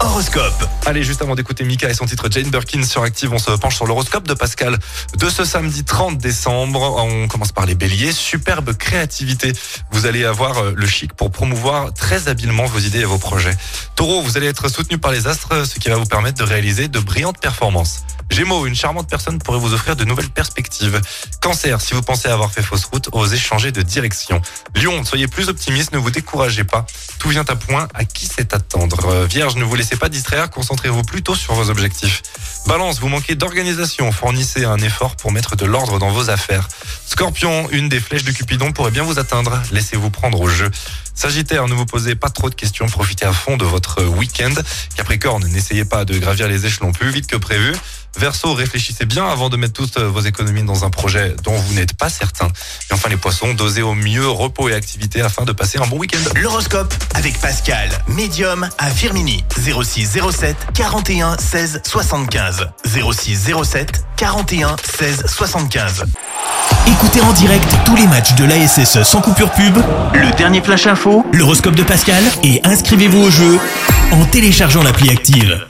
Horoscope. Allez, juste avant d'écouter Mika et son titre Jane Birkin sur Active, on se penche sur l'horoscope de Pascal de ce samedi 30 décembre. On commence par les béliers. Superbe créativité. Vous allez avoir euh, le chic pour promouvoir très habilement vos idées et vos projets. Taureau, vous allez être soutenu par les astres, ce qui va vous permettre de réaliser de brillantes performances. Gémeaux, une charmante personne pourrait vous offrir de nouvelles perspectives. Cancer, si vous pensez avoir fait fausse route, osez changer de direction. Lion, soyez plus optimiste, ne vous découragez pas. Tout vient à point, à qui c'est attendre Euh, Vierge, ne vous laissez pas distraire, concentrez-vous plutôt sur vos objectifs. Balance, vous manquez d'organisation, fournissez un effort pour mettre de l'ordre dans vos affaires. Scorpion, une des flèches de Cupidon pourrait bien vous atteindre, laissez-vous prendre au jeu. Sagittaire, ne vous posez pas trop de questions, profitez à fond de votre week-end. Capricorne, n'essayez pas de gravir les échelons plus vite que prévu. Verseau, réfléchissez bien avant de mettre toutes vos économies dans un projet dont vous n'êtes pas certain. Et enfin les poissons, dosez au mieux repos et activité afin de passer un bon week-end. L'horoscope avec Pascal, médium à Firmini. 06 07 41 16 75. 06 07 41 16 75. Écoutez en direct tous les matchs de l'ASSE sans coupure pub, le dernier flash info, l'horoscope de Pascal et inscrivez-vous au jeu en téléchargeant l'appli active.